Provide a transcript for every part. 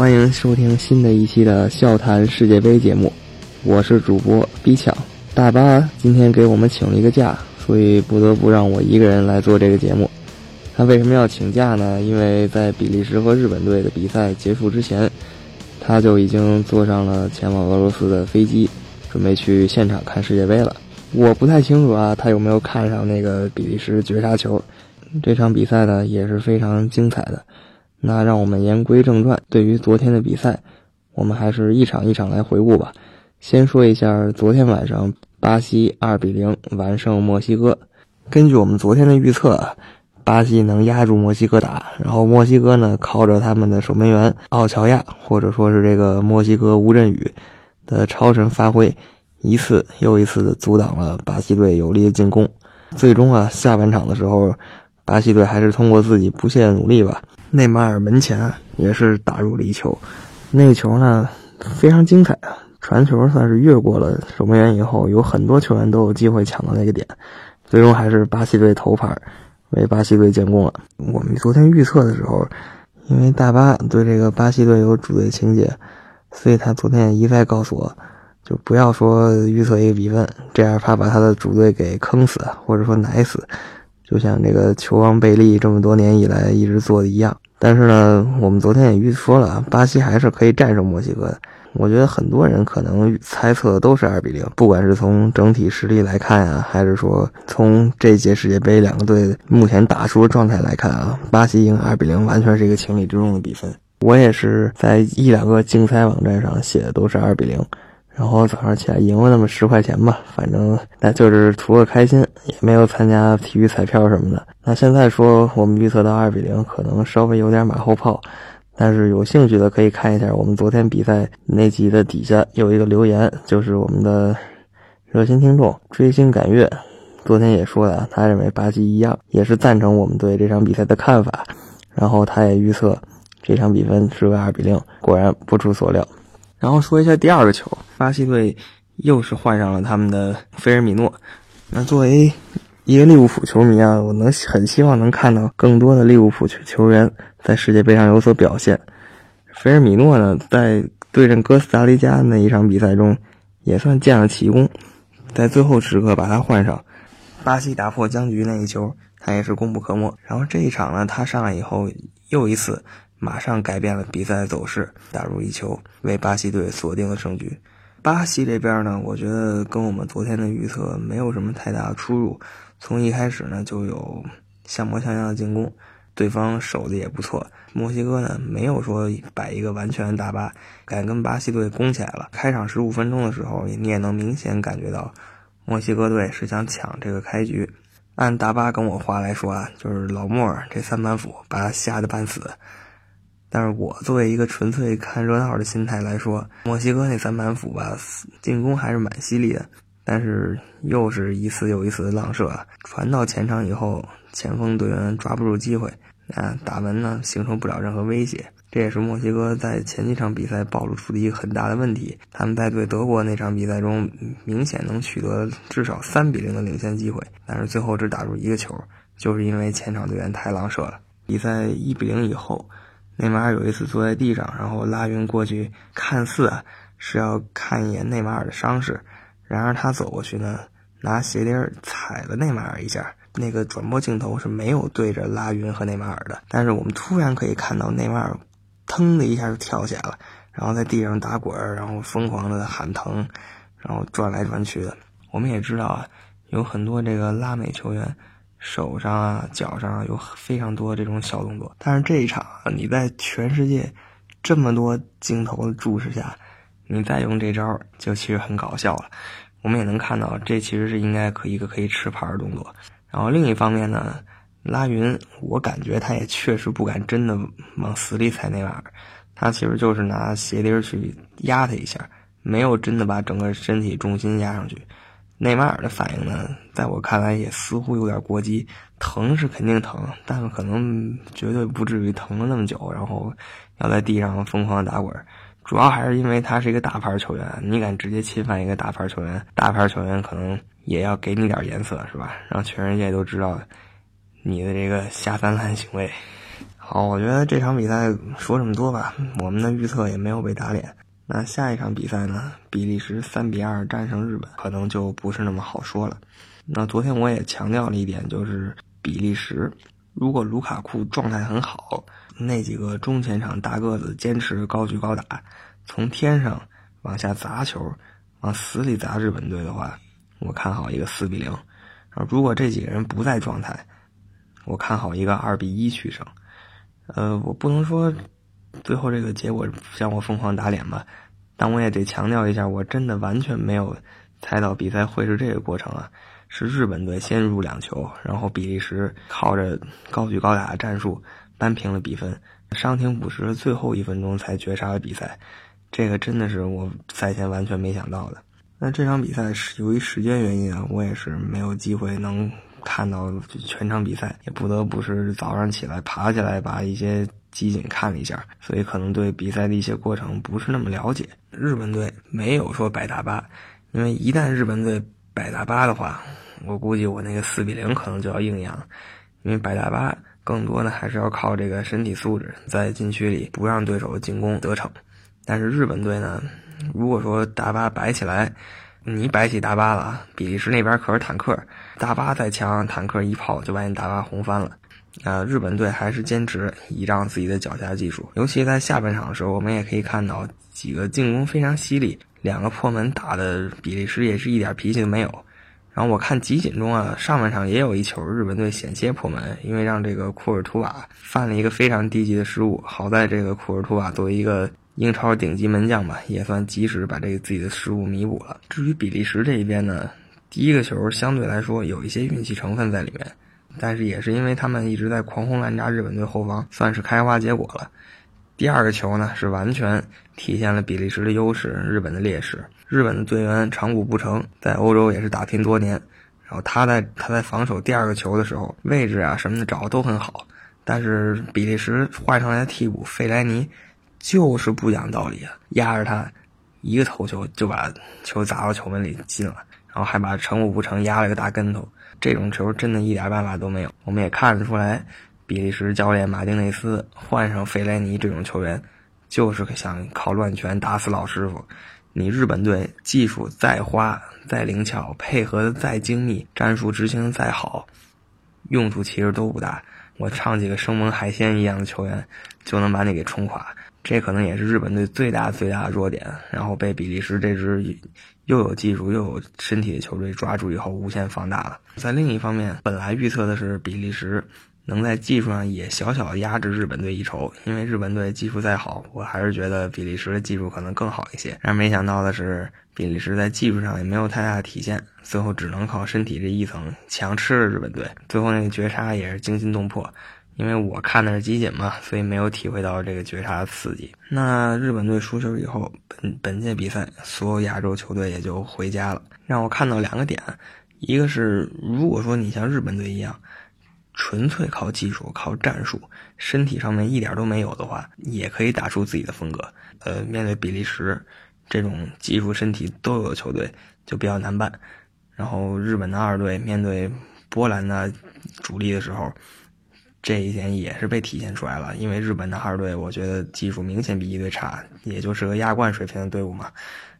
欢迎收听新的一期的笑谈世界杯节目，我是主播逼抢。大巴今天给我们请了一个假，所以不得不让我一个人来做这个节目。他为什么要请假呢？因为在比利时和日本队的比赛结束之前，他就已经坐上了前往俄罗斯的飞机，准备去现场看世界杯了。我不太清楚啊，他有没有看上那个比利时绝杀球？这场比赛呢也是非常精彩的。那让我们言归正传，对于昨天的比赛，我们还是一场一场来回顾吧。先说一下昨天晚上巴西二比零完胜墨西哥。根据我们昨天的预测，巴西能压住墨西哥打，然后墨西哥呢靠着他们的守门员奥乔亚，或者说是这个墨西哥吴镇宇的超神发挥，一次又一次的阻挡了巴西队有力的进攻。最终啊，下半场的时候，巴西队还是通过自己不懈的努力吧。内马尔门前也是打入了一球，那个球呢非常精彩啊！传球算是越过了守门员以后，有很多球员都有机会抢到那个点，最终还是巴西队头牌，为巴西队建功了。我们昨天预测的时候，因为大巴对这个巴西队有主队情节，所以他昨天也一再告诉我，就不要说预测一个比分，这样怕把他的主队给坑死，或者说奶死。就像这个球王贝利这么多年以来一直做的一样，但是呢，我们昨天也预说了，巴西还是可以战胜墨西哥的。我觉得很多人可能猜测都是二比零，不管是从整体实力来看啊，还是说从这届世界杯两个队目前打出的状态来看啊，巴西赢二比零完全是一个情理之中的比分。我也是在一两个竞猜网站上写的都是二比零。然后早上起来赢了那么十块钱吧，反正那就是图个开心，也没有参加体育彩票什么的。那现在说我们预测到二比零，可能稍微有点马后炮，但是有兴趣的可以看一下我们昨天比赛那集的底下有一个留言，就是我们的热心听众追星赶月，昨天也说了，他认为巴西一样，也是赞成我们对这场比赛的看法，然后他也预测这场比分是个二比零，果然不出所料。然后说一下第二个球，巴西队又是换上了他们的菲尔米诺。那作为一个利物浦球迷啊，我能很希望能看到更多的利物浦球球员在世界杯上有所表现。菲尔米诺呢，在对阵哥斯达黎加那一场比赛中，也算建了奇功，在最后时刻把他换上，巴西打破僵局那一球，他也是功不可没。然后这一场呢，他上来以后又一次。马上改变了比赛走势，打入一球，为巴西队锁定了胜局。巴西这边呢，我觉得跟我们昨天的预测没有什么太大的出入。从一开始呢，就有像模像样的进攻，对方守的也不错。墨西哥呢，没有说摆一个完全大巴，敢跟巴西队攻起来了。开场十五分钟的时候，你也能明显感觉到墨西哥队是想抢这个开局。按大巴跟我话来说啊，就是老莫这三板斧把他吓得半死。但是我作为一个纯粹看热闹的心态来说，墨西哥那三板斧吧，进攻还是蛮犀利的，但是又是一次又一次的浪射，传到前场以后，前锋队员抓不住机会，啊，打门呢形成不了任何威胁，这也是墨西哥在前几场比赛暴露出的一个很大的问题。他们在对德国那场比赛中，明显能取得至少三比零的领先机会，但是最后只打入一个球，就是因为前场队员太浪射了。比赛一比零以后。内马尔有一次坐在地上，然后拉云过去，看似啊是要看一眼内马尔的伤势，然而他走过去呢，拿鞋底踩了内马尔一下。那个转播镜头是没有对着拉云和内马尔的，但是我们突然可以看到内马尔，腾的一下就跳起来了，然后在地上打滚，然后疯狂的喊疼，然后转来转去的。我们也知道啊，有很多这个拉美球员。手上啊，脚上啊有非常多这种小动作，但是这一场，你在全世界这么多镜头的注视下，你再用这招，就其实很搞笑了。我们也能看到，这其实是应该可一个可以吃牌的动作。然后另一方面呢，拉云，我感觉他也确实不敢真的往死里踩那玩意儿，他其实就是拿鞋钉去压他一下，没有真的把整个身体重心压上去。内马尔的反应呢，在我看来也似乎有点过激，疼是肯定疼，但是可能绝对不至于疼了那么久，然后要在地上疯狂打滚。主要还是因为他是一个大牌球员，你敢直接侵犯一个大牌球员，大牌球员可能也要给你点颜色，是吧？让全世界都知道你的这个下三滥行为。好，我觉得这场比赛说这么多吧，我们的预测也没有被打脸。那下一场比赛呢？比利时三比二战胜日本，可能就不是那么好说了。那昨天我也强调了一点，就是比利时如果卢卡库状态很好，那几个中前场大个子坚持高举高打，从天上往下砸球，往死里砸日本队的话，我看好一个四比零。啊，如果这几个人不在状态，我看好一个二比一取胜。呃，我不能说。最后这个结果向我疯狂打脸吧，但我也得强调一下，我真的完全没有猜到比赛会是这个过程啊！是日本队先入两球，然后比利时靠着高举高打的战术扳平了比分，伤停补时最后一分钟才绝杀了比赛，这个真的是我赛前完全没想到的。那这场比赛是由于时间原因啊，我也是没有机会能看到全场比赛，也不得不是早上起来爬起来把一些。集锦看了一下，所以可能对比赛的一些过程不是那么了解。日本队没有说摆大巴，因为一旦日本队摆大巴的话，我估计我那个四比零可能就要应验了。因为摆大巴更多的还是要靠这个身体素质，在禁区里不让对手进攻得逞。但是日本队呢，如果说大巴摆起来，你摆起大巴了，比利时那边可是坦克，大巴再强，坦克一炮就把你大巴轰翻了。啊，日本队还是坚持倚仗自己的脚下技术，尤其在下半场的时候，我们也可以看到几个进攻非常犀利，两个破门打的比利时也是一点脾气都没有。然后我看集锦中啊，上半场也有一球日本队险些破门，因为让这个库尔图瓦犯了一个非常低级的失误，好在这个库尔图瓦作为一个英超顶级门将吧，也算及时把这个自己的失误弥补了。至于比利时这一边呢，第一个球相对来说有一些运气成分在里面。但是也是因为他们一直在狂轰滥炸日本队后防，算是开花结果了。第二个球呢，是完全体现了比利时的优势，日本的劣势。日本的队员长谷不成在欧洲也是打拼多年，然后他在他在防守第二个球的时候，位置啊什么的找的都很好。但是比利时换上来的替补费莱尼就是不讲道理啊，压着他一个头球就把球砸到球门里进了，然后还把长谷不成压了个大跟头。这种球真的一点办法都没有。我们也看得出来，比利时教练马丁内斯换上费莱尼这种球员，就是想靠乱拳打死老师傅。你日本队技术再花再灵巧，配合的再精密，战术执行再好，用处其实都不大。我唱几个生猛海鲜一样的球员，就能把你给冲垮。这可能也是日本队最大最大的弱点。然后被比利时这支。又有技术又有身体的球队抓住以后无限放大了。在另一方面，本来预测的是比利时能在技术上也小小压制日本队一筹，因为日本队技术再好，我还是觉得比利时的技术可能更好一些。但没想到的是，比利时在技术上也没有太大的体现，最后只能靠身体这一层强吃了日本队。最后那个绝杀也是惊心动魄。因为我看的是集锦嘛，所以没有体会到这个绝杀的刺激。那日本队输球以后，本本届比赛所有亚洲球队也就回家了。让我看到两个点，一个是如果说你像日本队一样，纯粹靠技术、靠战术，身体上面一点都没有的话，也可以打出自己的风格。呃，面对比利时这种技术、身体都有的球队，就比较难办。然后日本的二队面对波兰的主力的时候。这一点也是被体现出来了，因为日本的二队，我觉得技术明显比一队差，也就是个亚冠水平的队伍嘛。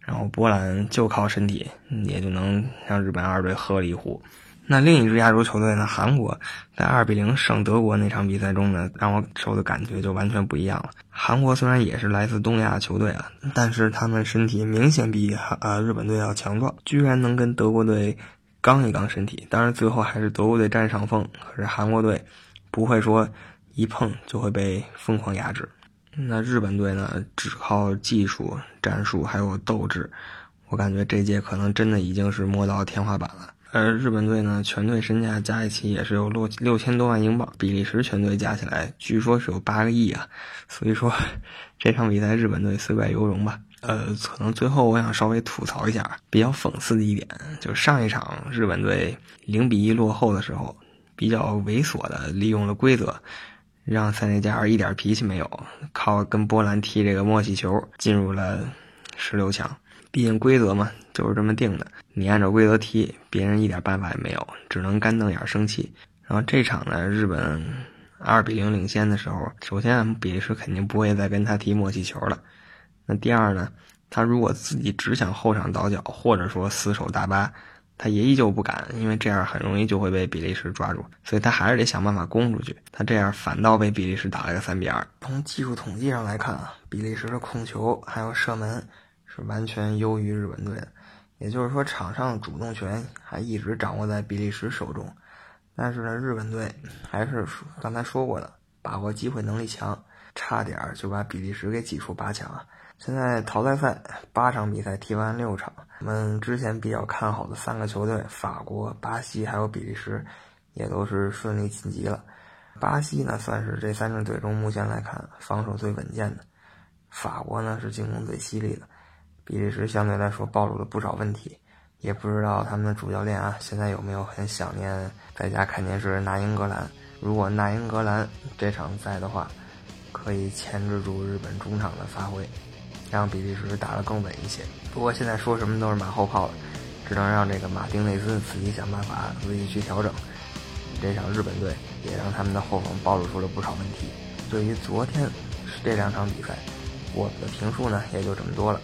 然后波兰就靠身体，也就能让日本二队喝了一壶。那另一支亚洲球队呢？韩国在二比零胜德国那场比赛中呢，让我受的感觉就完全不一样了。韩国虽然也是来自东亚球队啊，但是他们身体明显比呃日本队要强壮，居然能跟德国队刚一刚身体。当然最后还是德国队占上风，可是韩国队。不会说一碰就会被疯狂压制。那日本队呢？只靠技术、战术还有斗志，我感觉这届可能真的已经是摸到天花板了。而日本队呢，全队身价加一起也是有六六千多万英镑，比利时全队加起来据说是有八个亿啊。所以说这场比赛日本队虽败犹荣吧。呃，可能最后我想稍微吐槽一下，比较讽刺的一点，就是上一场日本队零比一落后的时候。比较猥琐的利用了规则，让塞内加尔一点脾气没有，靠跟波兰踢这个默契球进入了十六强。毕竟规则嘛，就是这么定的，你按照规则踢，别人一点办法也没有，只能干瞪眼生气。然后这场呢，日本二比零领先的时候，首先比利时肯定不会再跟他踢默契球了。那第二呢，他如果自己只想后场倒脚，或者说死守大巴，他也依旧不敢，因为这样很容易就会被比利时抓住，所以他还是得想办法攻出去。他这样反倒被比利时打了个三比二。从技术统计上来看啊，比利时的控球还有射门是完全优于日本队的。也就是说，场上主动权还一直掌握在比利时手中，但是呢，日本队还是刚才说过的，把握机会能力强，差点就把比利时给挤出八强啊。现在淘汰赛八场比赛踢完六场，我们之前比较看好的三个球队——法国、巴西还有比利时，也都是顺利晋级了。巴西呢，算是这三支队中目前来看防守最稳健的；法国呢，是进攻最犀利的。比利时相对来说暴露了不少问题，也不知道他们的主教练啊现在有没有很想念在家看电视那英格兰。如果那英格兰这场在的话，可以牵制住日本中场的发挥，让比利时打得更稳一些。不过现在说什么都是马后炮了，只能让这个马丁内斯自己想办法自己去调整。这场日本队也让他们的后防暴露出了不少问题。对于昨天这两场比赛，我的评述呢也就这么多了。